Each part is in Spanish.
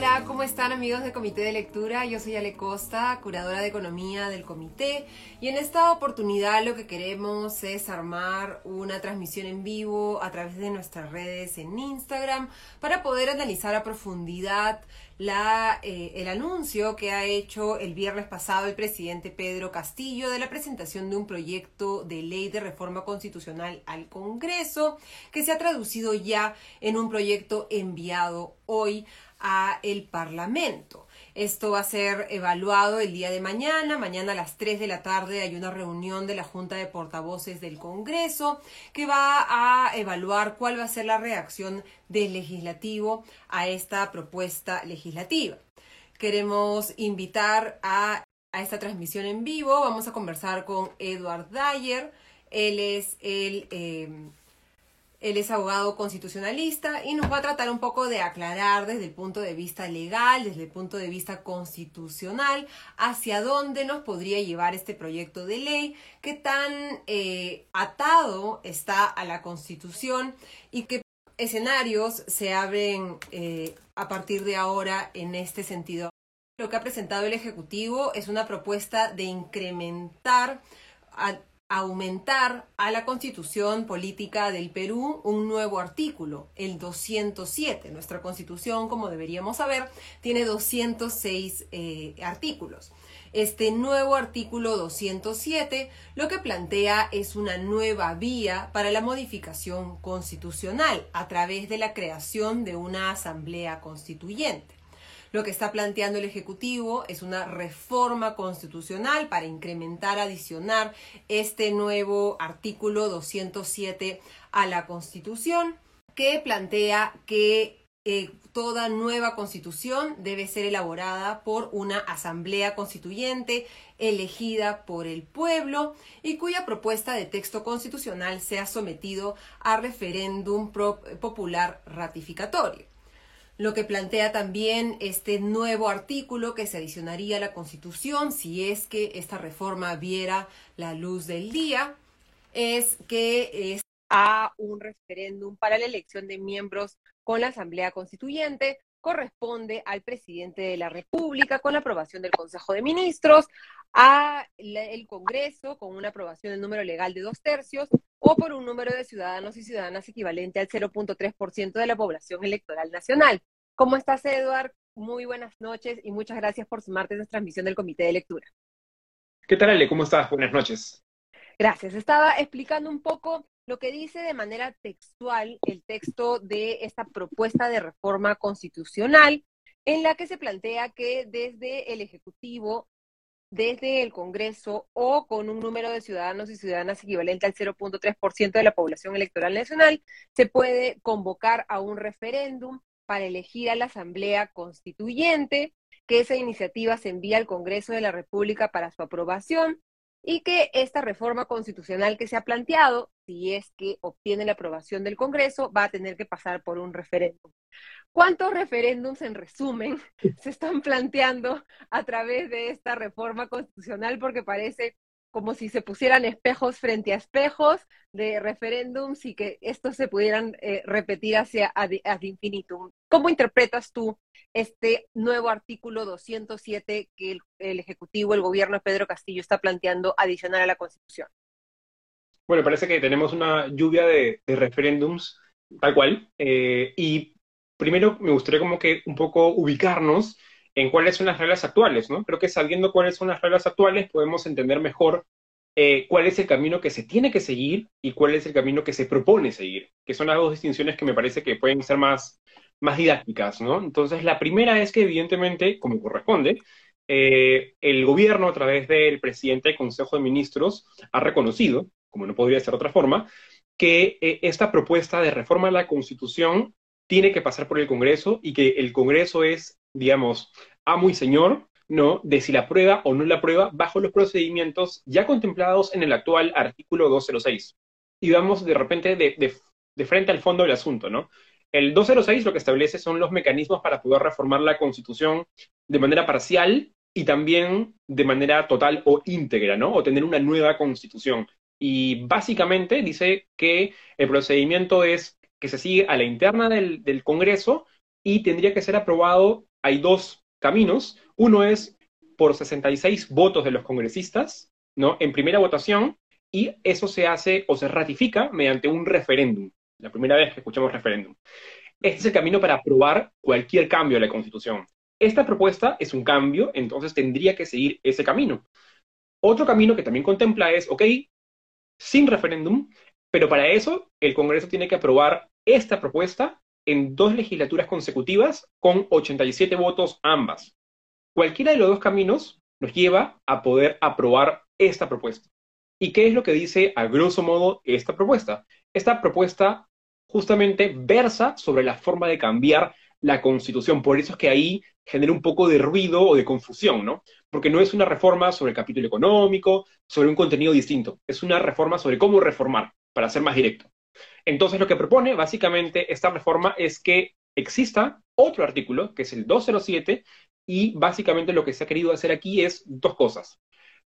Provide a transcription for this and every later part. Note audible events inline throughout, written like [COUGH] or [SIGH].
Hola, ¿cómo están amigos del Comité de Lectura? Yo soy Ale Costa, curadora de Economía del Comité, y en esta oportunidad lo que queremos es armar una transmisión en vivo a través de nuestras redes en Instagram para poder analizar a profundidad la, eh, el anuncio que ha hecho el viernes pasado el presidente Pedro Castillo de la presentación de un proyecto de ley de reforma constitucional al Congreso, que se ha traducido ya en un proyecto enviado hoy a el Parlamento. Esto va a ser evaluado el día de mañana. Mañana a las 3 de la tarde hay una reunión de la Junta de Portavoces del Congreso que va a evaluar cuál va a ser la reacción del legislativo a esta propuesta legislativa. Queremos invitar a, esta transmisión en vivo. Vamos a conversar con Edward Dyer. Él es el... Eh, él es abogado constitucionalista y nos va a tratar un poco de aclarar desde el punto de vista legal, desde el punto de vista constitucional, hacia dónde nos podría llevar este proyecto de ley, qué tan eh, atado está a la constitución y qué escenarios se abren eh, a partir de ahora en este sentido. Lo que ha presentado el Ejecutivo es una propuesta de incrementar aumentar a la constitución política del Perú un nuevo artículo, el 207. Nuestra constitución, como deberíamos saber, tiene 206 eh, artículos. Este nuevo artículo 207 lo que plantea es una nueva vía para la modificación constitucional a través de la creación de una asamblea constituyente. Lo que está planteando el Ejecutivo es una reforma constitucional para incrementar, adicionar este nuevo artículo 207 a la Constitución que plantea que eh, toda nueva constitución debe ser elaborada por una asamblea constituyente elegida por el pueblo y cuya propuesta de texto constitucional sea sometido a referéndum popular ratificatorio lo que plantea también este nuevo artículo que se adicionaría a la Constitución si es que esta reforma viera la luz del día, es que es a un referéndum para la elección de miembros con la Asamblea Constituyente corresponde al presidente de la República con la aprobación del Consejo de Ministros, a el Congreso con una aprobación del número legal de dos tercios o por un número de ciudadanos y ciudadanas equivalente al 0.3% de la población electoral nacional. ¿Cómo estás, Eduard? Muy buenas noches y muchas gracias por sumarte a esta transmisión del Comité de Lectura. ¿Qué tal, Ale? ¿Cómo estás? Buenas noches. Gracias. Estaba explicando un poco lo que dice de manera textual el texto de esta propuesta de reforma constitucional, en la que se plantea que desde el Ejecutivo, desde el Congreso o con un número de ciudadanos y ciudadanas equivalente al 0.3% de la población electoral nacional, se puede convocar a un referéndum para elegir a la Asamblea Constituyente, que esa iniciativa se envía al Congreso de la República para su aprobación y que esta reforma constitucional que se ha planteado, si es que obtiene la aprobación del Congreso, va a tener que pasar por un referéndum. ¿Cuántos referéndums, en resumen, [LAUGHS] se están planteando a través de esta reforma constitucional? Porque parece como si se pusieran espejos frente a espejos de referéndums y que estos se pudieran eh, repetir hacia ad, infinitum. ¿Cómo interpretas tú este nuevo artículo 207 que el, Ejecutivo, el gobierno de Pedro Castillo está planteando adicionar a la Constitución? Bueno, parece que tenemos una lluvia de, referéndums, tal cual, eh, y primero me gustaría como que un poco ubicarnos en cuáles son las reglas actuales, ¿no? Creo que sabiendo cuáles son las reglas actuales podemos entender mejor eh, cuál es el camino que se tiene que seguir y cuál es el camino que se propone seguir, que son las dos distinciones que me parece que pueden ser más, más didácticas, ¿no? Entonces, la primera es que evidentemente, como corresponde, eh, el gobierno a través del presidente del Consejo de Ministros ha reconocido, como no podría ser de otra forma, que eh, esta propuesta de reforma a la Constitución tiene que pasar por el Congreso y que el Congreso es, digamos, amo y señor, ¿no? De si la prueba o no la prueba bajo los procedimientos ya contemplados en el actual artículo 206. Y vamos de repente de, de frente al fondo del asunto, ¿no? El 206 lo que establece son los mecanismos para poder reformar la Constitución de manera parcial y también de manera total o íntegra, ¿no? O tener una nueva Constitución. Y básicamente dice que el procedimiento es que se sigue a la interna del, Congreso y tendría que ser aprobado hay dos caminos. Uno es por 66 votos de los congresistas, ¿no? En primera votación, y eso se hace o se ratifica mediante un referéndum. La primera vez que escuchamos referéndum. Este es el camino para aprobar cualquier cambio a la Constitución. Esta propuesta es un cambio, entonces tendría que seguir ese camino. Otro camino que también contempla es, ok, sin referéndum, pero para eso el Congreso tiene que aprobar esta propuesta en dos legislaturas consecutivas con 87 votos ambas. Cualquiera de los dos caminos nos lleva a poder aprobar esta propuesta. ¿Y qué es lo que dice a grosso modo esta propuesta? Esta propuesta justamente versa sobre la forma de cambiar la constitución. Por eso es que ahí genera un poco de ruido o de confusión, ¿no? Porque no es una reforma sobre el capítulo económico, sobre un contenido distinto. Es una reforma sobre cómo reformar, para ser más directo. Entonces lo que propone básicamente esta reforma es que exista otro artículo, que es el 207, y básicamente lo que se ha querido hacer aquí es dos cosas.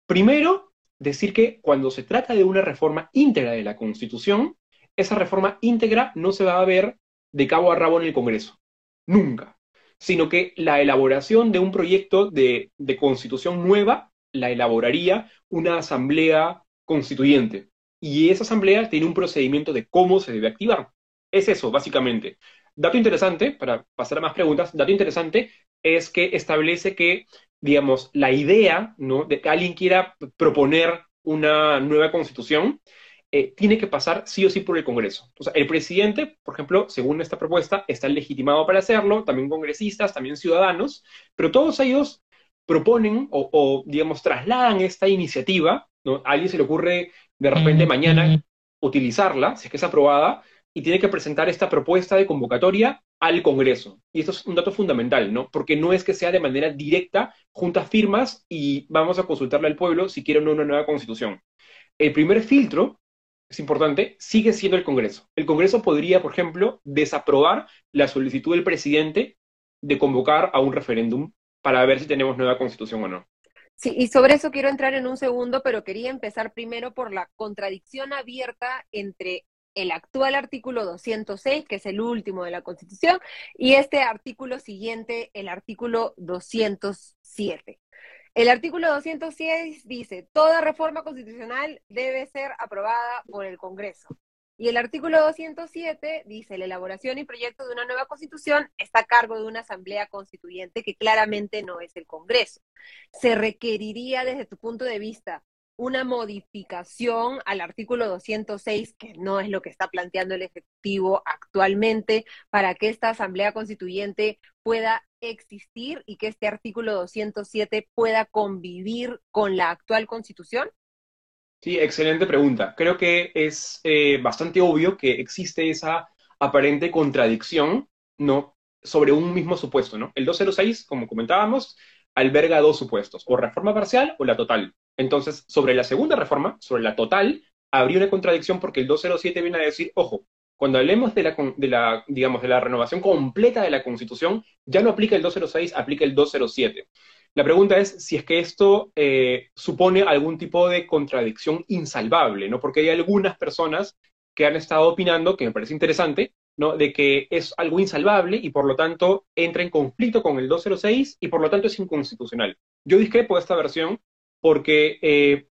Primero, decir que cuando se trata de una reforma íntegra de la Constitución, esa reforma íntegra no se va a ver de cabo a rabo en el Congreso. Nunca. Sino que la elaboración de un proyecto de, constitución nueva la elaboraría una asamblea constituyente. Y esa asamblea tiene un procedimiento de cómo se debe activar. Es eso, básicamente. Dato interesante, para pasar a más preguntas, dato interesante es que establece que, digamos, la idea de que alguien quiera proponer una nueva constitución eh, tiene que pasar sí o sí por el Congreso. O el presidente, por ejemplo, según esta propuesta, está legitimado para hacerlo, también congresistas, también ciudadanos, pero todos ellos proponen o, digamos, trasladan esta iniciativa, ¿no? A alguien se le ocurre de repente mañana utilizarla, si es que es aprobada, y tiene que presentar esta propuesta de convocatoria al Congreso. Y esto es un dato fundamental, ¿no? Porque no es que sea de manera directa, juntas firmas y vamos a consultarle al pueblo si quiere una nueva constitución. El primer filtro es importante, sigue siendo el Congreso. El Congreso podría, por ejemplo, desaprobar la solicitud del presidente de convocar a un referéndum para ver si tenemos nueva constitución o no. Sí, y sobre eso quiero entrar en un segundo, pero quería empezar primero por la contradicción abierta entre el actual artículo 206, que es el último de la Constitución, y este artículo siguiente, el artículo 207. El artículo 206 dice, toda reforma constitucional debe ser aprobada por el Congreso. Y el artículo 207 dice, la elaboración y proyecto de una nueva constitución está a cargo de una asamblea constituyente que claramente no es el Congreso. Se requeriría desde tu punto de vista una modificación al artículo 206, que no es lo que está planteando el Ejecutivo actualmente, para que esta Asamblea Constituyente pueda existir y que este artículo 207 pueda convivir con la actual constitución? Sí, excelente pregunta. Creo que es eh, bastante obvio que existe esa aparente contradicción, ¿no? Sobre un mismo supuesto, ¿no? El 206, como comentábamos, alberga dos supuestos, o reforma parcial o la total. Entonces, sobre la segunda reforma, sobre la total, habría una contradicción porque el 207 viene a decir, ojo, cuando hablemos de la, de la, digamos, de la renovación completa de la Constitución, ya no aplica el 206, aplica el 207. La pregunta es si es que esto eh, supone algún tipo de contradicción insalvable, ¿no? Porque hay algunas personas que han estado opinando, que me parece interesante, ¿no? De que es algo insalvable y por lo tanto entra en conflicto con el 206 y por lo tanto es inconstitucional. Yo discrepo de esta versión porque eh,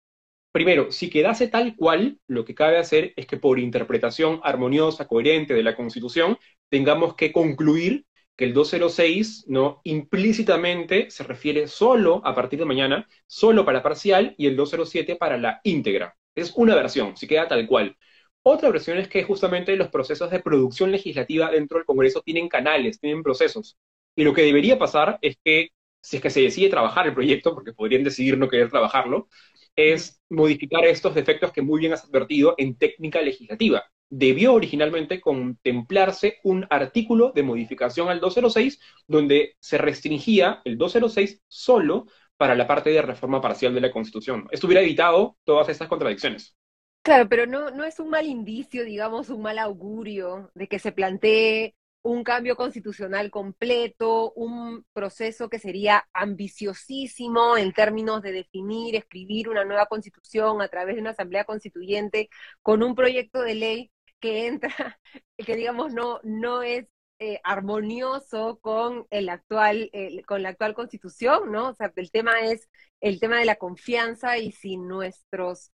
Primero, si quedase tal cual, lo que cabe hacer es que por interpretación armoniosa, coherente de la Constitución, tengamos que concluir que el 206 ¿no? implícitamente se refiere solo a partir de mañana, solo para parcial, y el 207 para la íntegra. Es una versión, si queda tal cual. Otra versión es que justamente los procesos de producción legislativa dentro del Congreso tienen canales, tienen procesos. Y lo que debería pasar es que, si es que se decide trabajar el proyecto, porque podrían decidir no querer trabajarlo, es modificar estos defectos que muy bien has advertido en técnica legislativa. Debió originalmente contemplarse un artículo de modificación al 206 donde se restringía el 206 solo para la parte de reforma parcial de la Constitución. Esto hubiera evitado todas estas contradicciones. Claro, pero no, no es un mal indicio, digamos, un mal augurio de que se plantee un cambio constitucional completo, un proceso que sería ambiciosísimo en términos de definir, escribir una nueva constitución a través de una asamblea constituyente con un proyecto de ley que entra, [LAUGHS] que digamos no, no es eh, armonioso con el actual, con la actual constitución, ¿no? O sea, el tema es el tema de la confianza y si nuestros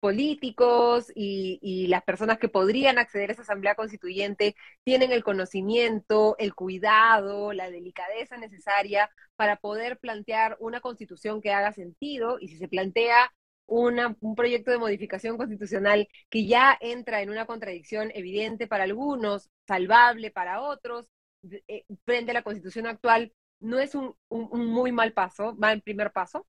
políticos y, y, las personas que podrían acceder a esa asamblea constituyente tienen el conocimiento, el cuidado, la delicadeza necesaria para poder plantear una constitución que haga sentido y si se plantea un proyecto de modificación constitucional que ya entra en una contradicción evidente para algunos, salvable para otros, eh, frente a la constitución actual, ¿no es un, un, muy mal paso, mal primer paso?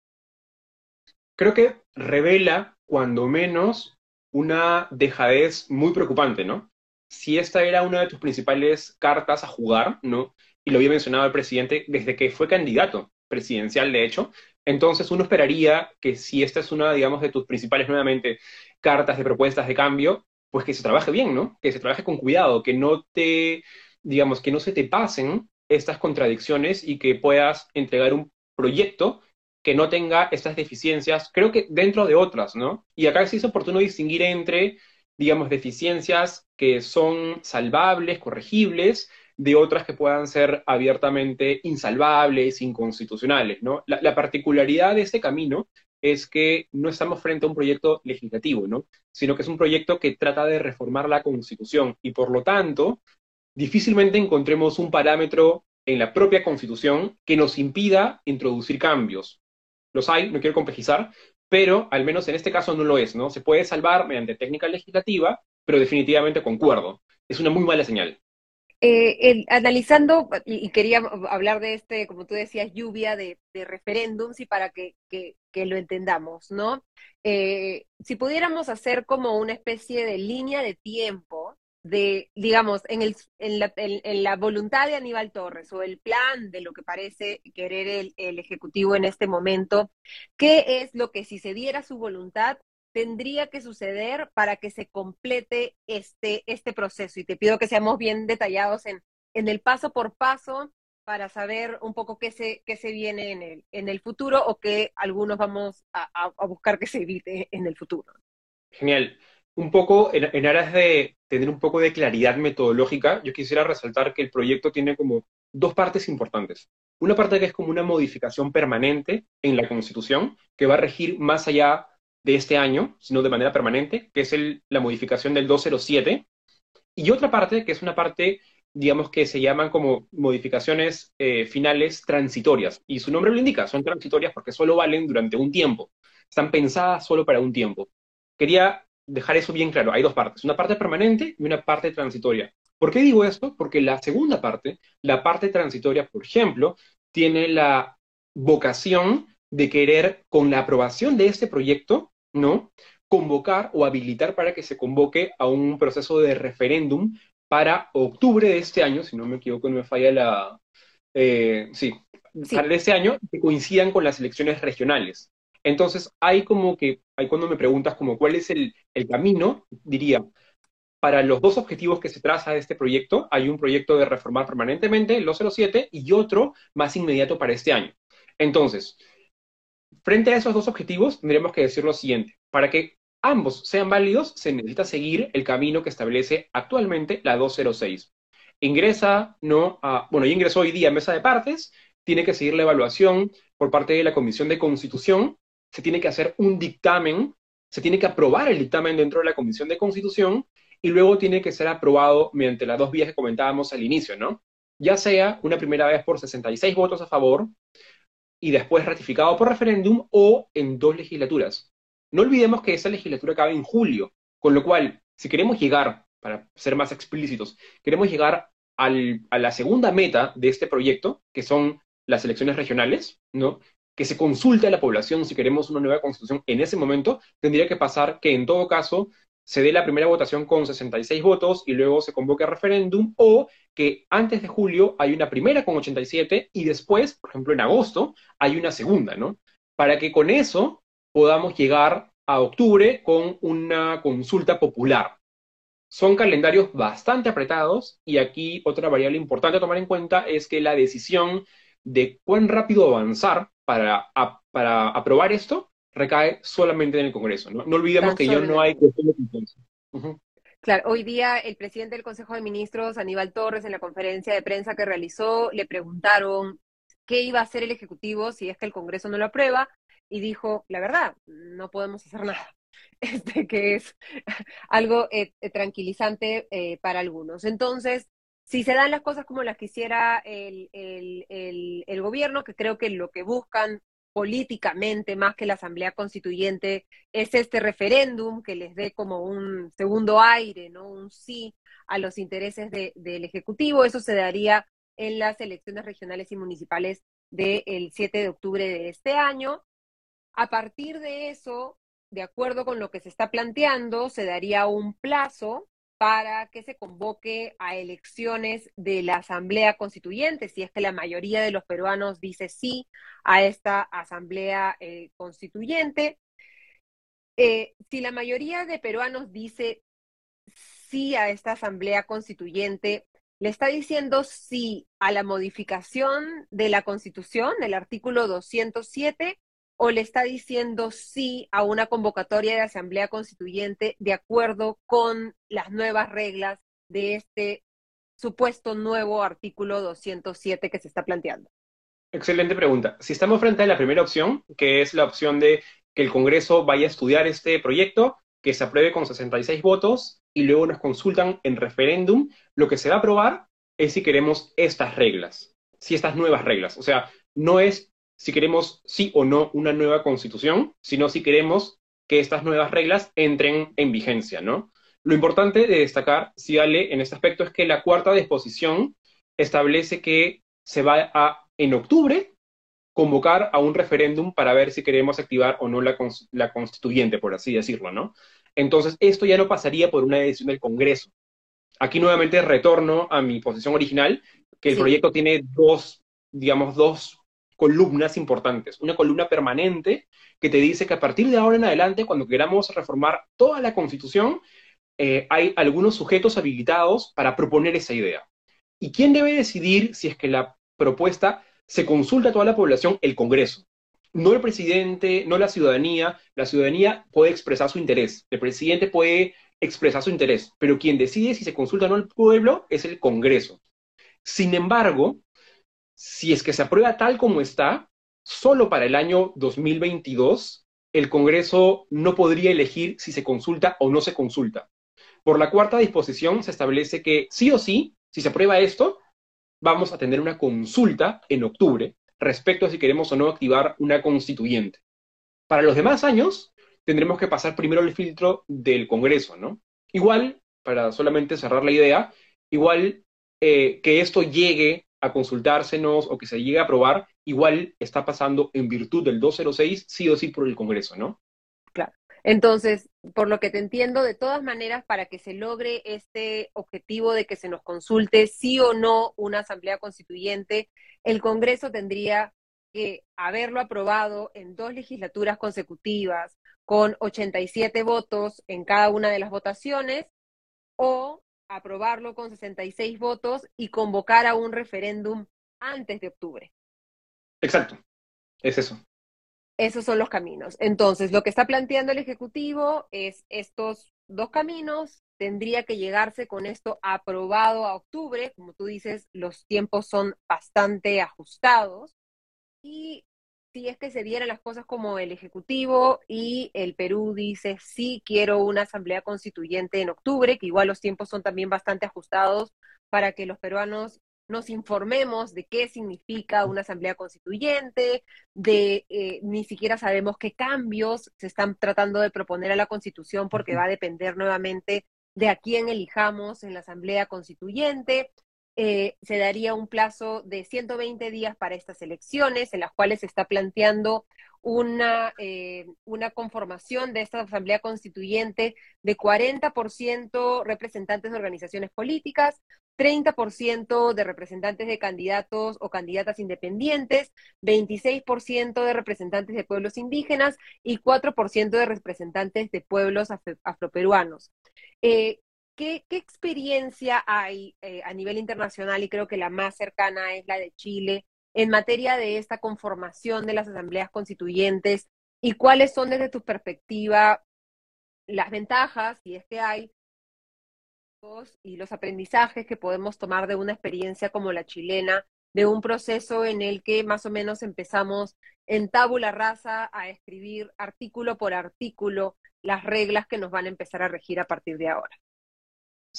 Creo que revela, cuando menos, una dejadez muy preocupante, ¿no? Si esta era una de tus principales cartas a jugar, ¿no? Y lo había mencionado el presidente desde que fue candidato presidencial, de hecho, entonces uno esperaría que si esta es una, digamos, de tus principales, nuevamente, cartas de propuestas de cambio, pues que se trabaje bien, ¿no? Que se trabaje con cuidado, que no te, digamos, que no se te pasen estas contradicciones y que puedas entregar un proyecto que no tenga estas deficiencias, creo que dentro de otras, ¿no? Y acá sí es oportuno distinguir entre, digamos, deficiencias que son salvables, corregibles, de otras que puedan ser abiertamente insalvables, inconstitucionales, ¿no? La, particularidad de este camino es que no estamos frente a un proyecto legislativo, ¿no? Sino que es un proyecto que trata de reformar la Constitución y por lo tanto difícilmente encontremos un parámetro en la propia Constitución que nos impida introducir cambios. Los hay, no quiero complejizar, pero al menos en este caso no lo es, ¿no? Se puede salvar mediante técnica legislativa, pero definitivamente concuerdo. Es una muy mala señal. Eh, analizando, y, quería hablar de este, como tú decías, lluvia de, referéndums y para que, lo entendamos, ¿no? Eh, si pudiéramos hacer como una especie de línea de tiempo de, digamos, en, el, en, la, en, la, voluntad de Aníbal Torres o el plan de lo que parece querer el Ejecutivo en este momento, ¿qué es lo que si se diera su voluntad tendría que suceder para que se complete este, este proceso? Y te pido que seamos bien detallados en, en el paso por paso para saber un poco qué se, qué se viene en el, en el futuro o qué algunos vamos a, a, buscar que se evite en el futuro. Genial. Un poco en, en, aras de tener un poco de claridad metodológica, yo quisiera resaltar que el proyecto tiene como dos partes importantes. Una parte que es como una modificación permanente en la Constitución, que va a regir más allá de este año, sino de manera permanente, que es la modificación del 207. Y otra parte, que es una parte, digamos, que se llaman como modificaciones eh, finales transitorias. Y su nombre lo indica, son transitorias porque solo valen durante un tiempo. Están pensadas solo para un tiempo. Quería dejar eso bien claro. Hay dos partes, una parte permanente y una parte transitoria. ¿Por qué digo esto? Porque la segunda parte, la parte transitoria, por ejemplo, tiene la vocación de querer, con la aprobación de este proyecto, ¿no? Convocar o habilitar para que se convoque a un proceso de referéndum para octubre de este año, si no me equivoco, no me falla la... Eh, sí, para este año, que coincidan con las elecciones regionales. Entonces, hay como que, hay cuando me preguntas como cuál es el, el camino, diría, para los dos objetivos que se traza de este proyecto, hay un proyecto de reformar permanentemente, el 07, y otro más inmediato para este año. Entonces, Frente a esos dos objetivos, tendríamos que decir lo siguiente. Para que ambos sean válidos, se necesita seguir el camino que establece actualmente la 206. Ingresa, no, a, bueno, ya ingresó hoy día a mesa de partes, tiene que seguir la evaluación por parte de la Comisión de Constitución, se tiene que hacer un dictamen, se tiene que aprobar el dictamen dentro de la Comisión de Constitución y luego tiene que ser aprobado mediante las dos vías que comentábamos al inicio, ¿no? Ya sea una primera vez por 66 votos a favor y después ratificado por referéndum o en dos legislaturas. No olvidemos que esa legislatura acaba en julio, con lo cual, si queremos llegar, para ser más explícitos, queremos llegar al, a la segunda meta de este proyecto, que son las elecciones regionales, ¿no? que se consulte a la población si queremos una nueva constitución en ese momento, tendría que pasar que en todo caso se dé la primera votación con 66 votos y luego se convoque a referéndum, o que antes de julio hay una primera con 87 y después, por ejemplo, en agosto, hay una segunda, ¿no? Para que con eso podamos llegar a octubre con una consulta popular. Son calendarios bastante apretados y aquí otra variable importante a tomar en cuenta es que la decisión de cuán rápido avanzar para, para aprobar esto recae solamente en el Congreso. No, olvidemos que ya no hay cuestión de Claro, hoy día el presidente del Consejo de Ministros, Aníbal Torres, en la conferencia de prensa que realizó, le preguntaron qué iba a hacer el Ejecutivo si es que el Congreso no lo aprueba y dijo, la verdad, no podemos hacer nada. [LAUGHS] Este, que es [LAUGHS] algo eh, eh, tranquilizante eh, para algunos. Entonces, si se dan las cosas como las quisiera el, el, gobierno, que creo que lo que buscan políticamente más que la Asamblea Constituyente es este referéndum que les dé como un segundo aire, ¿no? Un sí a los intereses del Ejecutivo. Eso se daría en las elecciones regionales y municipales del 7 de octubre de este año. A partir de eso, de acuerdo con lo que se está planteando, se daría un plazo para que se convoque a elecciones de la Asamblea Constituyente, si es que la mayoría de los peruanos dice sí a esta Asamblea eh, Constituyente. Eh, si la mayoría de peruanos dice sí a esta Asamblea Constituyente, le está diciendo sí a la modificación de la Constitución, del artículo 207, o le está diciendo sí a una convocatoria de asamblea constituyente de acuerdo con las nuevas reglas de este supuesto nuevo artículo 207 que se está planteando? Excelente pregunta. Si estamos frente a la primera opción, que es la opción de que el Congreso vaya a estudiar este proyecto, que se apruebe con 66 votos y luego nos consultan en referéndum, lo que se va a aprobar es si queremos estas reglas, si estas nuevas reglas. O sea, no es si queremos sí o no una nueva constitución, sino si queremos que estas nuevas reglas entren en vigencia, ¿no? Lo importante de destacar, si Ale, en este aspecto es que la cuarta disposición establece que se va a, en octubre, convocar a un referéndum para ver si queremos activar o no la, la constituyente, por así decirlo, ¿no? Entonces, esto ya no pasaría por una decisión del Congreso. Aquí nuevamente retorno a mi posición original, que el proyecto tiene dos, digamos, dos columnas importantes. Una columna permanente que te dice que a partir de ahora en adelante, cuando queramos reformar toda la constitución, eh, hay algunos sujetos habilitados para proponer esa idea. ¿Y quién debe decidir si es que la propuesta se consulta a toda la población? El Congreso. No el presidente, no la ciudadanía. La ciudadanía puede expresar su interés. El presidente puede expresar su interés. Pero quien decide si se consulta o no al pueblo es el Congreso. Sin embargo, si es que se aprueba tal como está, solo para el año 2022, el Congreso no podría elegir si se consulta o no se consulta. Por la cuarta disposición se establece que sí o sí, si se aprueba esto, vamos a tener una consulta en octubre respecto a si queremos o no activar una constituyente. Para los demás años, tendremos que pasar primero el filtro del Congreso, ¿no? Igual, para solamente cerrar la idea, igual eh, que esto llegue a consultársenos o que se llegue a aprobar, igual está pasando en virtud del 206, sí o sí por el Congreso, ¿no? Claro. Entonces, por lo que te entiendo, de todas maneras, para que se logre este objetivo de que se nos consulte sí o no una asamblea constituyente, el Congreso tendría que haberlo aprobado en dos legislaturas consecutivas con 87 votos en cada una de las votaciones o aprobarlo con 66 votos y convocar a un referéndum antes de octubre. Exacto, es eso. Esos son los caminos. Entonces, lo que está planteando el Ejecutivo es estos dos caminos. Tendría que llegarse con esto aprobado a octubre. Como tú dices, los tiempos son bastante ajustados. Y si es que se dieran las cosas como el Ejecutivo y el Perú dice, sí, quiero una asamblea constituyente en octubre, que igual los tiempos son también bastante ajustados para que los peruanos nos informemos de qué significa una asamblea constituyente, de eh, ni siquiera sabemos qué cambios se están tratando de proponer a la constitución porque va a depender nuevamente de a quién elijamos en la asamblea constituyente. Eh, se daría un plazo de 120 días para estas elecciones, en las cuales se está planteando una, eh, una conformación de esta Asamblea Constituyente de 40% representantes de organizaciones políticas, 30% de representantes de candidatos o candidatas independientes, 26% de representantes de pueblos indígenas y 4% de representantes de pueblos afroperuanos. Eh, ¿Qué, experiencia hay eh, a nivel internacional, y creo que la más cercana es la de Chile, en materia de esta conformación de las asambleas constituyentes? ¿Y cuáles son desde tu perspectiva las ventajas, si es que hay, y los aprendizajes que podemos tomar de una experiencia como la chilena, de un proceso en el que más o menos empezamos en tabula rasa a escribir artículo por artículo las reglas que nos van a empezar a regir a partir de ahora.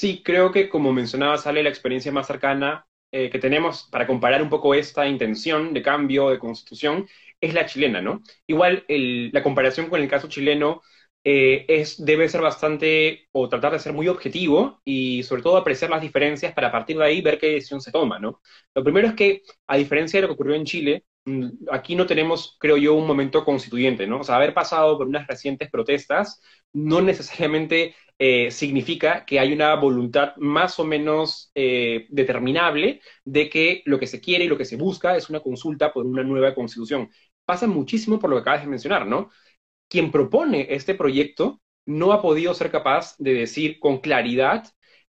Sí, creo que como mencionaba, sale la experiencia más cercana eh, que tenemos para comparar un poco esta intención de cambio de constitución es la chilena, ¿no? Igual la comparación con el caso chileno eh, es, debe ser bastante, o tratar de ser muy objetivo y sobre todo apreciar las diferencias para a partir de ahí ver qué decisión se toma, ¿no? Lo primero es que, a diferencia de lo que ocurrió en Chile, aquí no tenemos, creo yo, un momento constituyente, ¿no? O sea, haber pasado por unas recientes protestas no necesariamente eh, significa que hay una voluntad más o menos eh, determinable de que lo que se quiere y lo que se busca es una consulta por una nueva constitución. Pasa muchísimo por lo que acabas de mencionar, ¿no? quien propone este proyecto no ha podido ser capaz de decir con claridad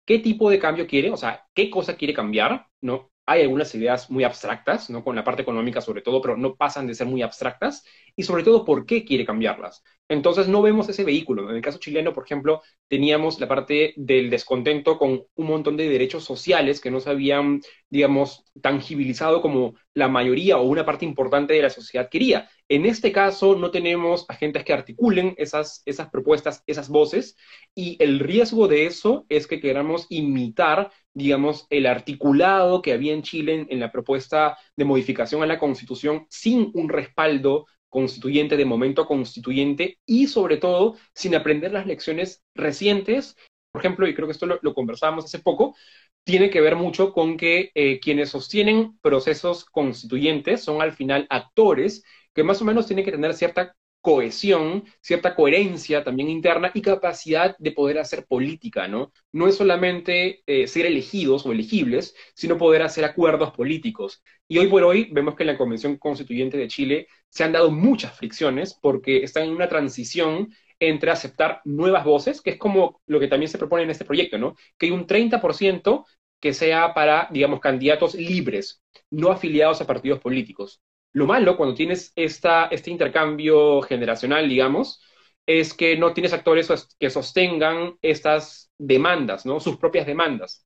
qué tipo de cambio quiere, o sea, qué cosa quiere cambiar, ¿no? Hay algunas ideas muy abstractas, ¿no? Con la parte económica sobre todo, pero no pasan de ser muy abstractas, y sobre todo por qué quiere cambiarlas. Entonces no vemos ese vehículo. En el caso chileno, por ejemplo, teníamos la parte del descontento con un montón de derechos sociales que no se habían, digamos, tangibilizado como la mayoría o una parte importante de la sociedad quería. En este caso no tenemos agentes que articulen esas, esas propuestas, esas voces, y el riesgo de eso es que queramos imitar, digamos, el articulado que había en Chile en la propuesta de modificación a la Constitución sin un respaldo constituyente, de momento constituyente y sobre todo sin aprender las lecciones recientes. Por ejemplo, y creo que esto lo, conversábamos hace poco, tiene que ver mucho con que eh, quienes sostienen procesos constituyentes son al final actores que más o menos tienen que tener cierta cohesión, cierta coherencia también interna y capacidad de poder hacer política, ¿no? No es solamente eh, ser elegidos o elegibles, sino poder hacer acuerdos políticos. Y hoy por hoy vemos que en la Convención Constituyente de Chile se han dado muchas fricciones porque están en una transición entre aceptar nuevas voces, que es como lo que también se propone en este proyecto, ¿no? Que hay un 30% que sea para, digamos, candidatos libres, no afiliados a partidos políticos. Lo malo cuando tienes esta, este intercambio generacional, digamos, es que no tienes actores que sostengan estas demandas, ¿no? Sus propias demandas.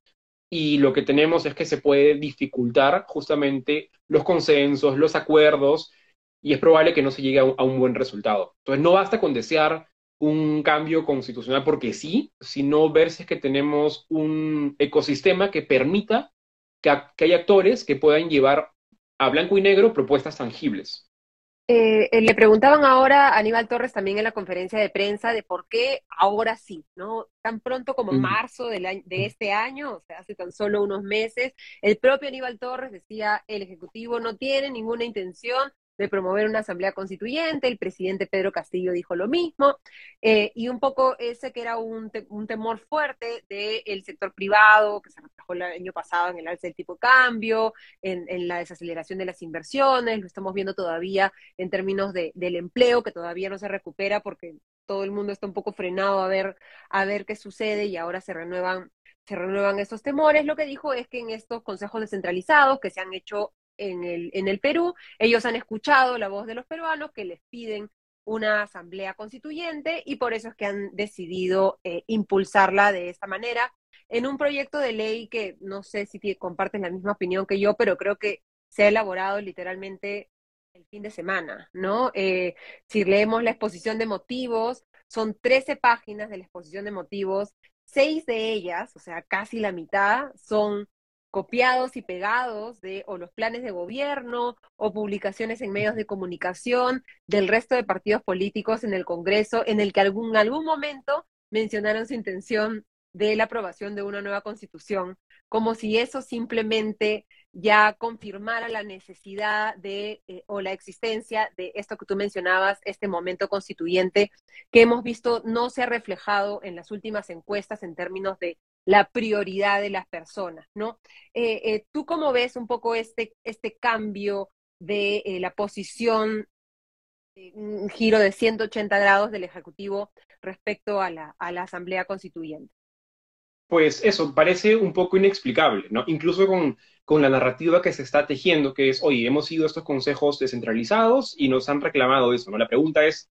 Y lo que tenemos es que se puede dificultar justamente los consensos, los acuerdos, y es probable que no se llegue a un, buen resultado. Entonces, no basta con desear un cambio constitucional porque sí, sino ver si es que tenemos un ecosistema que permita que, que haya actores que puedan llevar a blanco y negro propuestas tangibles. Eh, eh, le preguntaban ahora a Aníbal Torres también en la conferencia de prensa de por qué ahora sí, ¿no? Tan pronto como marzo de este año, o sea, hace tan solo unos meses, el propio Aníbal Torres decía, el Ejecutivo no tiene ninguna intención de promover una asamblea constituyente, el presidente Pedro Castillo dijo lo mismo, eh, y un poco ese que era un, temor fuerte del sector privado, que se el año pasado en el alza del tipo de cambio, en, la desaceleración de las inversiones, lo estamos viendo todavía en términos de, del empleo, que todavía no se recupera porque todo el mundo está un poco frenado a ver, a ver qué sucede y ahora se renuevan se renuevan estos temores. Lo que dijo es que en estos consejos descentralizados que se han hecho en el, en el Perú, ellos han escuchado la voz de los peruanos que les piden una asamblea constituyente y por eso es que han decidido eh, impulsarla de esta manera en un proyecto de ley que no sé si comparten la misma opinión que yo, pero creo que se ha elaborado literalmente el fin de semana, ¿no? Eh, si leemos la exposición de motivos, son 13 páginas de la exposición de motivos, seis de ellas, o sea, casi la mitad, son copiados y pegados de o los planes de gobierno o publicaciones en medios de comunicación del resto de partidos políticos en el Congreso, en el que algún, algún momento mencionaron su intención de la aprobación de una nueva constitución, como si eso simplemente ya confirmara la necesidad de eh, o la existencia de esto que tú mencionabas, este momento constituyente que hemos visto no se ha reflejado en las últimas encuestas en términos de la prioridad de las personas, ¿no? Eh, eh, ¿Tú cómo ves un poco este, este cambio de la posición, un giro de 180 grados del Ejecutivo respecto a la, a la Asamblea Constituyente? Pues eso, parece un poco inexplicable, ¿no? Incluso con, con la narrativa que se está tejiendo, que es, oye, hemos ido a estos consejos descentralizados y nos han reclamado eso, ¿no? La pregunta es,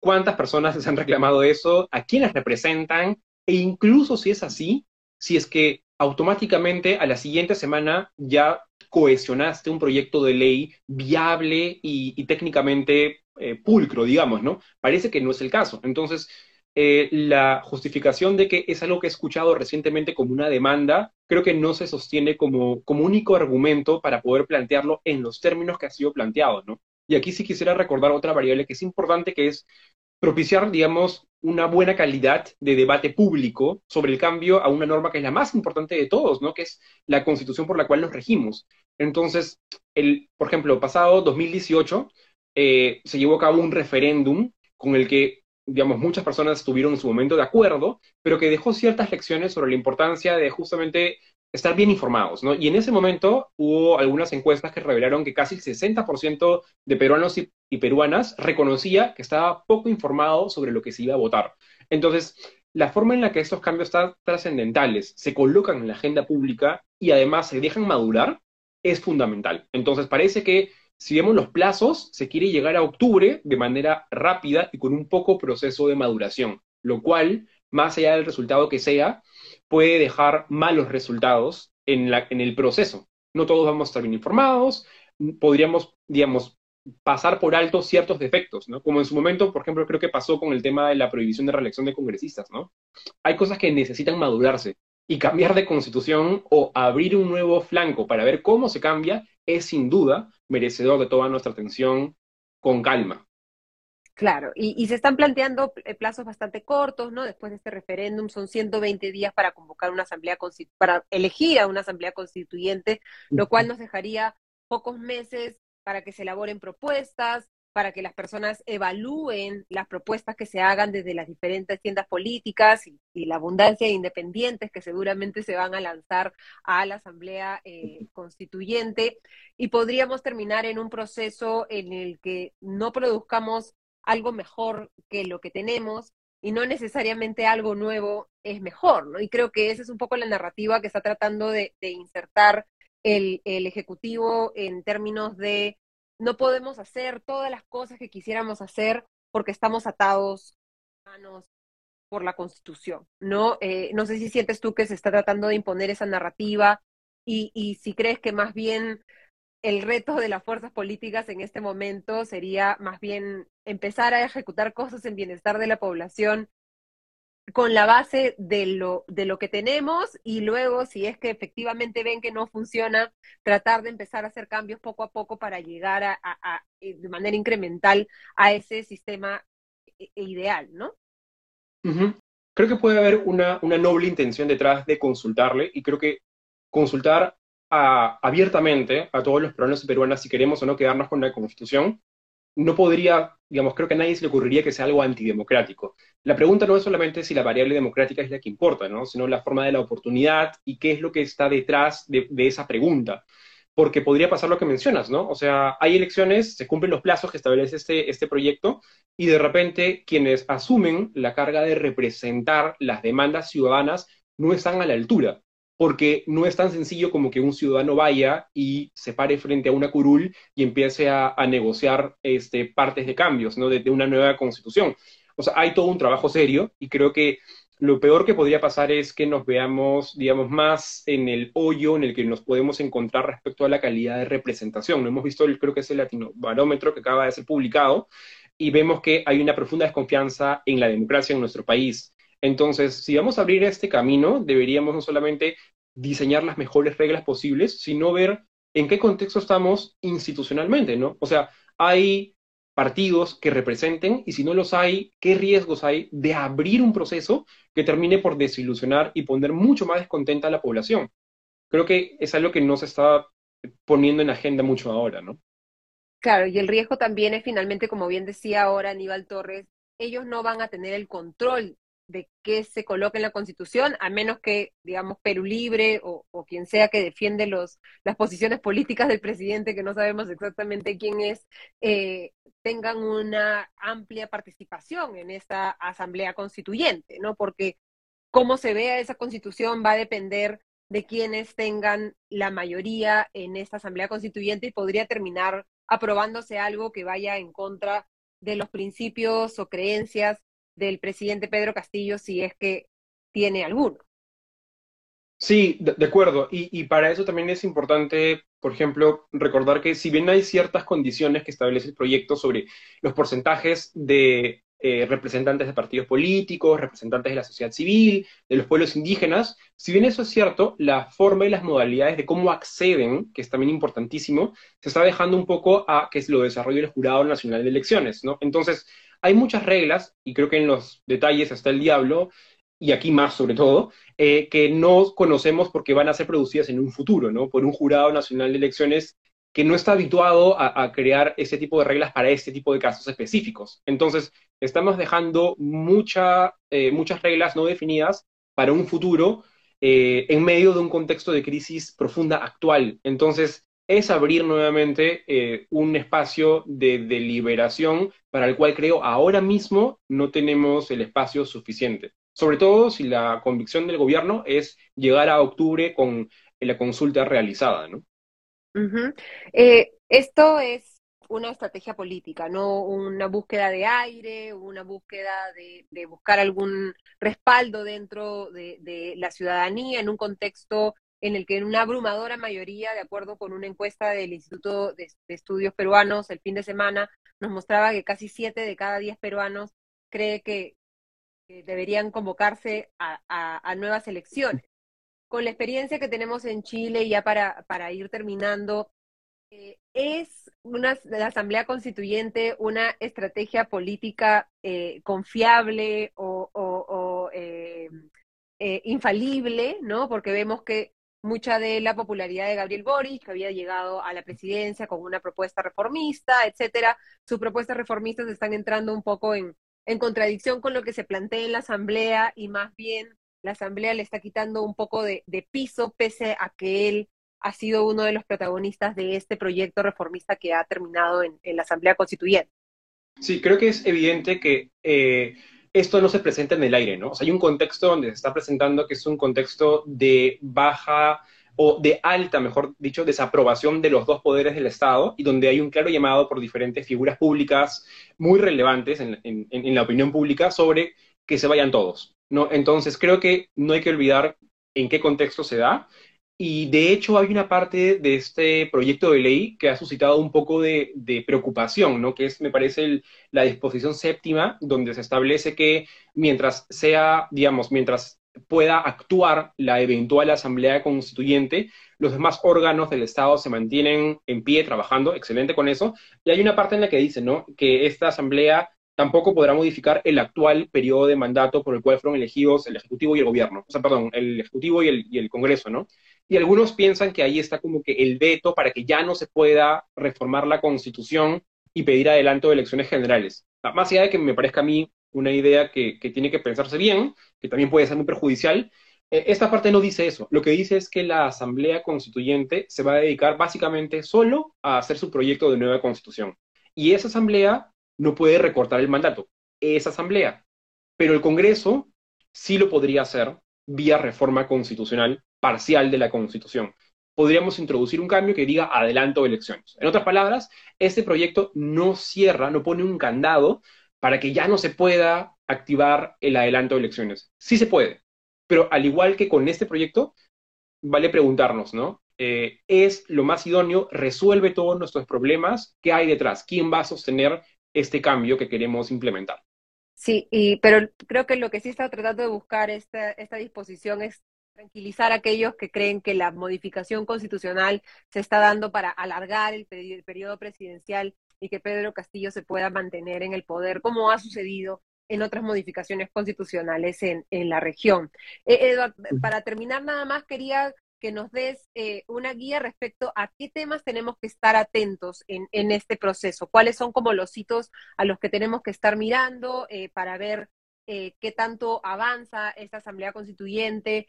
¿cuántas personas les han reclamado eso? ¿A quiénes representan? E incluso si es así, si es que automáticamente a la siguiente semana ya cohesionaste un proyecto de ley viable y, técnicamente eh, pulcro, digamos, ¿no? Parece que no es el caso. Entonces, eh, la justificación de que es algo que he escuchado recientemente como una demanda, creo que no se sostiene como, como único argumento para poder plantearlo en los términos que ha sido planteado, ¿no? Y aquí sí quisiera recordar otra variable que es importante, que es propiciar, digamos, una buena calidad de debate público sobre el cambio a una norma que es la más importante de todos, ¿no? Que es la constitución por la cual nos regimos. Entonces, el, por ejemplo, pasado 2018 eh, se llevó a cabo un referéndum con el que, digamos, muchas personas estuvieron en su momento de acuerdo, pero que dejó ciertas lecciones sobre la importancia de justamente estar bien informados, ¿no? Y en ese momento hubo algunas encuestas que revelaron que casi el 60% de peruanos y, peruanas reconocía que estaba poco informado sobre lo que se iba a votar. Entonces, la forma en la que estos cambios tan trascendentales se colocan en la agenda pública y además se dejan madurar es fundamental. Entonces, parece que si vemos los plazos, se quiere llegar a octubre de manera rápida y con un poco proceso de maduración, lo cual, más allá del resultado que sea, puede dejar malos resultados en, el proceso. No todos vamos a estar bien informados, podríamos, digamos, pasar por alto ciertos defectos, ¿no? Como en su momento, por ejemplo, creo que pasó con el tema de la prohibición de reelección de congresistas, ¿no? Hay cosas que necesitan madurarse y cambiar de constitución o abrir un nuevo flanco para ver cómo se cambia es sin duda merecedor de toda nuestra atención con calma. Claro, y, se están planteando eh, plazos bastante cortos, ¿no? Después de este referéndum son 120 días para convocar una asamblea para elegir a una asamblea constituyente, lo cual nos dejaría pocos meses para que se elaboren propuestas, para que las personas evalúen las propuestas que se hagan desde las diferentes tiendas políticas y, la abundancia de independientes que seguramente se van a lanzar a la Asamblea eh, Constituyente. Y podríamos terminar en un proceso en el que no produzcamos algo mejor que lo que tenemos y no necesariamente algo nuevo es mejor, ¿no? Y creo que esa es un poco la narrativa que está tratando de, insertar el, Ejecutivo en términos de no podemos hacer todas las cosas que quisiéramos hacer porque estamos atados por la Constitución, ¿no? Eh, no sé si sientes tú que se está tratando de imponer esa narrativa y, y si crees que más bien el reto de las fuerzas políticas en este momento sería más bien empezar a ejecutar cosas en bienestar de la población con la base de lo, de lo que tenemos y luego, si es que efectivamente ven que no funciona, tratar de empezar a hacer cambios poco a poco para llegar a, eh, de manera incremental a ese sistema eh, ideal, ¿no? Creo que puede haber una, una noble intención detrás de consultarle y creo que consultar abiertamente a todos los peruanos y peruanas si queremos o no quedarnos con la Constitución, no podría, digamos, creo que a nadie se le ocurriría que sea algo antidemocrático. La pregunta no es solamente si la variable democrática es la que importa, ¿no? sino la forma de la oportunidad y qué es lo que está detrás de, esa pregunta. Porque podría pasar lo que mencionas, ¿no? O sea, hay elecciones, se cumplen los plazos que establece este, este proyecto y de repente quienes asumen la carga de representar las demandas ciudadanas no están a la altura porque no es tan sencillo como que un ciudadano vaya y se pare frente a una curul y empiece a, negociar este, partes de cambios, ¿no? De, una nueva constitución. O sea, hay todo un trabajo serio y creo que lo peor que podría pasar es que nos veamos, digamos, más en el hoyo en el que nos podemos encontrar respecto a la calidad de representación. ¿no? Hemos visto, creo que es el Latino Barómetro que acaba de ser publicado, y vemos que hay una profunda desconfianza en la democracia en nuestro país. Entonces, si vamos a abrir este camino, deberíamos no solamente diseñar las mejores reglas posibles, sino ver en qué contexto estamos institucionalmente, ¿no? O sea, hay partidos que representen y si no los hay, ¿qué riesgos hay de abrir un proceso que termine por desilusionar y poner mucho más descontenta a la población? Creo que es algo que no se está poniendo en agenda mucho ahora, ¿no? Claro, y el riesgo también es finalmente, como bien decía ahora Aníbal Torres, ellos no van a tener el control de qué se coloca en la Constitución, a menos que, digamos, Perú Libre o, quien sea que defiende los, las posiciones políticas del presidente, que no sabemos exactamente quién es, eh, tengan una amplia participación en esta Asamblea Constituyente, ¿no? Porque cómo se vea esa Constitución va a depender de quienes tengan la mayoría en esta Asamblea Constituyente y podría terminar aprobándose algo que vaya en contra de los principios o creencias del presidente Pedro Castillo si es que tiene alguno. Sí, de, acuerdo. Y, para eso también es importante, por ejemplo, recordar que si bien hay ciertas condiciones que establece el proyecto sobre los porcentajes de eh, representantes de partidos políticos, representantes de la sociedad civil, de los pueblos indígenas, si bien eso es cierto, la forma y las modalidades de cómo acceden, que es también importantísimo, se está dejando un poco a que lo desarrolle el Jurado Nacional de Elecciones, ¿no? Entonces, hay muchas reglas, y creo que en los detalles está el diablo, y aquí más sobre todo, eh, que no conocemos porque van a ser producidas en un futuro, ¿no? Por un jurado nacional de elecciones que no está habituado a, crear ese tipo de reglas para este tipo de casos específicos. Entonces, estamos dejando eh, muchas reglas no definidas para un futuro eh, en medio de un contexto de crisis profunda actual. Entonces, es abrir nuevamente un espacio de deliberación para el cual creo ahora mismo no tenemos el espacio suficiente sobre todo si la convicción del gobierno es llegar a octubre con la consulta realizada, ¿no? Eh, esto es una estrategia política, no una búsqueda de aire, una búsqueda de, buscar algún respaldo dentro de, la ciudadanía en un contexto en el que en una abrumadora mayoría, de acuerdo con una encuesta del Instituto de, Estudios Peruanos el fin de semana, nos mostraba que casi siete de cada diez peruanos cree que, deberían convocarse a, nuevas elecciones. Con la experiencia que tenemos en Chile, ya para, para ir terminando, eh, ¿es una, la Asamblea Constituyente una estrategia política eh, confiable o, eh, infalible, ¿no? Porque vemos que mucha de la popularidad de Gabriel Boric, que había llegado a la presidencia con una propuesta reformista, etcétera, sus propuestas reformistas están entrando un poco en, contradicción con lo que se plantea en la Asamblea y más bien la Asamblea le está quitando un poco de, piso pese a que él ha sido uno de los protagonistas de este proyecto reformista que ha terminado en, la Asamblea Constituyente. Sí, creo que es evidente que eh, esto no se presenta en el aire, ¿no? O sea, hay un contexto donde se está presentando que es un contexto de baja o de alta, mejor dicho, desaprobación de los dos poderes del Estado y donde hay un claro llamado por diferentes figuras públicas muy relevantes en, la opinión pública sobre que se vayan todos. ¿no? Entonces, creo que no hay que olvidar en qué contexto se da. Y de hecho hay una parte de este proyecto de ley que ha suscitado un poco de, preocupación, ¿no? que es, me parece, la disposición séptima, donde se establece que mientras sea, digamos, mientras pueda actuar la eventual asamblea constituyente, los demás órganos del Estado se mantienen en pie trabajando, excelente con eso, y hay una parte en la que dice, ¿no? Que esta asamblea tampoco podrá modificar el actual periodo de mandato por el cual fueron elegidos el Ejecutivo y el Gobierno, o sea, perdón, el Ejecutivo y el, y el Congreso, ¿no? Y algunos piensan que ahí está como que el veto para que ya no se pueda reformar la Constitución y pedir adelanto de elecciones generales. Más allá de que me parezca a mí una idea que, tiene que pensarse bien, que también puede ser muy perjudicial. Eh, esta parte no dice eso. Lo que dice es que la Asamblea Constituyente se va a dedicar básicamente solo a hacer su proyecto de nueva constitución. Y esa Asamblea no puede recortar el mandato. Esa Asamblea. Pero el Congreso sí lo podría hacer vía reforma constitucional parcial de la Constitución. Podríamos introducir un cambio que diga adelanto de elecciones. En otras palabras, este proyecto no cierra, no pone un candado para que ya no se pueda activar el adelanto de elecciones. Sí se puede, pero al igual que con este proyecto, vale preguntarnos, ¿no? Eh, ¿Es lo más idóneo? ¿Resuelve todos nuestros problemas? ¿Qué hay detrás? ¿Quién va a sostener este cambio que queremos implementar? Sí, y, pero creo que lo que sí está tratando de buscar esta, esta disposición es tranquilizar a aquellos que creen que la modificación constitucional se está dando para alargar el periodo presidencial y que Pedro Castillo se pueda mantener en el poder, como ha sucedido en otras modificaciones constitucionales en, la región. Eh, para terminar nada más quería que nos des eh, una guía respecto a qué temas tenemos que estar atentos en, este proceso, cuáles son como los hitos a los que tenemos que estar mirando eh, para ver qué tanto avanza esta Asamblea Constituyente,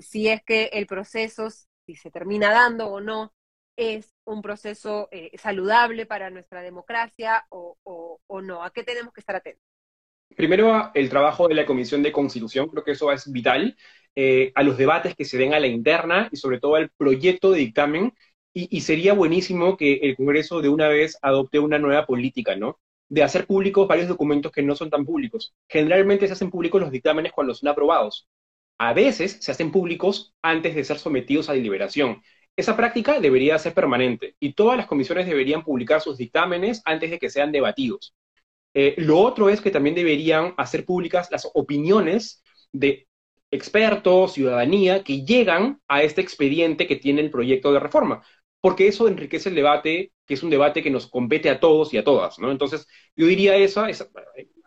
si es que el proceso, si se termina dando o no, es un proceso eh, saludable para nuestra democracia o, no? ¿A qué tenemos que estar atentos? Primero, el trabajo de la Comisión de Constitución, creo que eso es vital, eh, a los debates que se den a la interna y sobre todo al proyecto de dictamen. Y, sería buenísimo que el Congreso de una vez adopte una nueva política, ¿no? De hacer públicos varios documentos que no son tan públicos. Generalmente se hacen públicos los dictámenes cuando son aprobados. a veces se hacen públicos antes de ser sometidos a deliberación. Esa práctica debería ser permanente y todas las comisiones deberían publicar sus dictámenes antes de que sean debatidos. Eh, lo otro es que también deberían hacer públicas las opiniones de expertos, ciudadanía, que llegan a este expediente que tiene el proyecto de reforma, porque eso enriquece el debate, que es un debate que nos compete a todos y a todas, ¿no? Entonces, yo diría esa,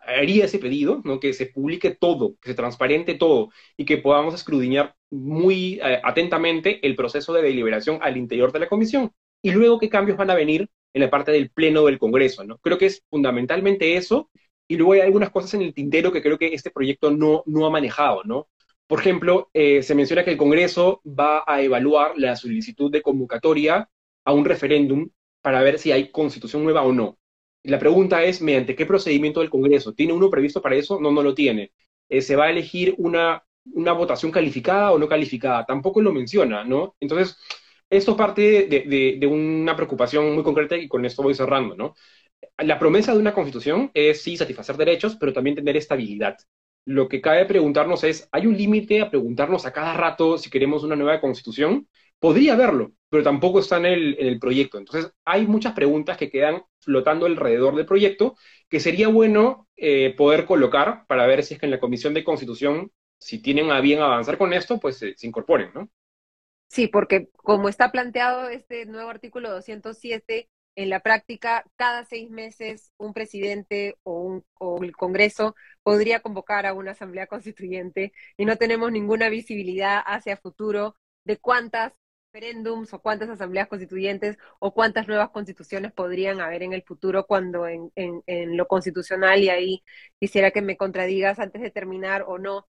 haría ese pedido, ¿no? Que se publique todo, que se transparente todo y que podamos escrudiñar muy eh, atentamente el proceso de deliberación al interior de la comisión y luego qué cambios van a venir en la parte del pleno del Congreso, ¿no? Creo que es fundamentalmente eso y luego hay algunas cosas en el tintero que creo que este proyecto no, no ha manejado, ¿no? Por ejemplo, eh, se menciona que el Congreso va a evaluar la solicitud de convocatoria a un referéndum para ver si hay constitución nueva o no. La pregunta es, ¿mediante qué procedimiento del Congreso? ¿Tiene uno previsto para eso? No, no lo tiene. Eh, ¿Se va a elegir una, una votación calificada o no calificada? Tampoco lo menciona, ¿no? Entonces, esto parte de, de, una preocupación muy concreta y con esto voy cerrando, ¿no? La promesa de una constitución es, sí, satisfacer derechos, pero también tener estabilidad. Lo que cabe preguntarnos es, ¿hay un límite a preguntarnos a cada rato si queremos una nueva constitución? Podría haberlo, pero tampoco está en el, proyecto. Entonces, hay muchas preguntas que quedan flotando alrededor del proyecto que sería bueno eh, poder colocar para ver si es que en la Comisión de Constitución, si tienen a bien avanzar con esto, pues se incorporen, ¿no? Sí, porque como está planteado este nuevo artículo 207, en la práctica, cada seis meses un presidente o, un, o el Congreso podría convocar a una asamblea constituyente y no tenemos ninguna visibilidad hacia futuro de cuántas referéndums o cuántas asambleas constituyentes o cuántas nuevas constituciones podrían haber en el futuro cuando en, en, lo constitucional, y ahí quisiera que me contradigas antes de terminar o no,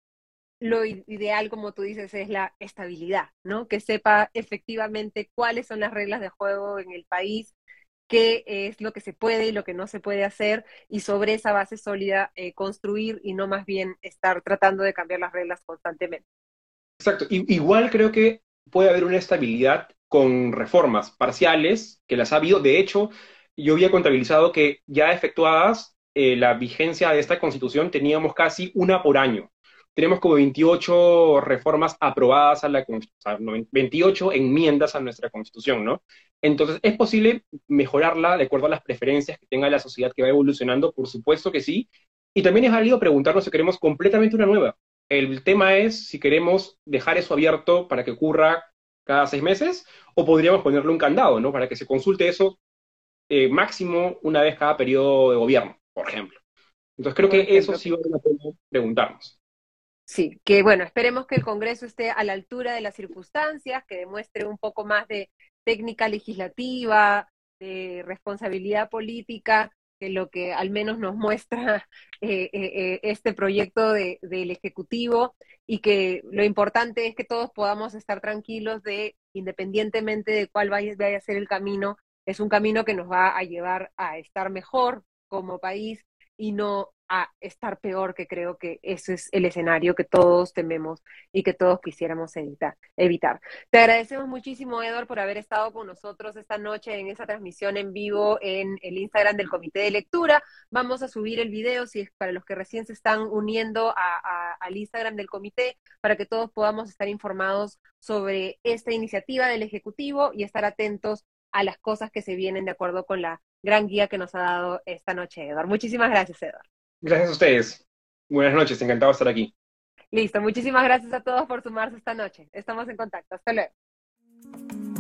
lo ideal, como tú dices, es la estabilidad, ¿no? Que sepa efectivamente cuáles son las reglas de juego en el país, qué es lo que se puede y lo que no se puede hacer, y sobre esa base sólida eh, construir y no más bien estar tratando de cambiar las reglas constantemente. Exacto. igual creo que puede haber una estabilidad con reformas parciales, que las ha habido. De hecho, yo había contabilizado que ya efectuadas eh, la vigencia de esta constitución teníamos casi una por año. Tenemos como 28 reformas aprobadas a la Constitución, 28 enmiendas a nuestra constitución, ¿no? Entonces, ¿es posible mejorarla de acuerdo a las preferencias que tenga la sociedad que va evolucionando? Por supuesto que sí. Y también es válido preguntarnos si queremos completamente una nueva. El tema es si queremos dejar eso abierto para que ocurra cada seis meses o podríamos ponerle un candado, ¿no? Para que se consulte eso eh, máximo una vez cada periodo de gobierno, por ejemplo. Entonces creo que eso sí vale la pena preguntarnos. Sí, que bueno, esperemos que el Congreso esté a la altura de las circunstancias, que demuestre un poco más de técnica legislativa, de responsabilidad política que lo que al menos nos muestra [LAUGHS] eh, eh, eh, este proyecto del Ejecutivo y que lo importante es que todos podamos estar tranquilos de, independientemente de cuál vaya, vaya a ser el camino, es un camino que nos va a llevar a estar mejor como país y no a estar peor, que creo que ese es el escenario que todos tememos y que todos quisiéramos evitar. Te agradecemos muchísimo, Edward, por haber estado con nosotros esta noche en esa transmisión en vivo en el Instagram del Comité de Lectura. Vamos a subir el video, si es para los que recién se están uniendo al Instagram del comité, para que todos podamos estar informados sobre esta iniciativa del Ejecutivo y estar atentos a las cosas que se vienen de acuerdo con la gran guía que nos ha dado esta noche, Edward. Muchísimas gracias, Edward. Gracias a ustedes. Buenas noches, encantado de estar aquí. Listo, muchísimas gracias a todos por sumarse esta noche. Estamos en contacto. Hasta luego.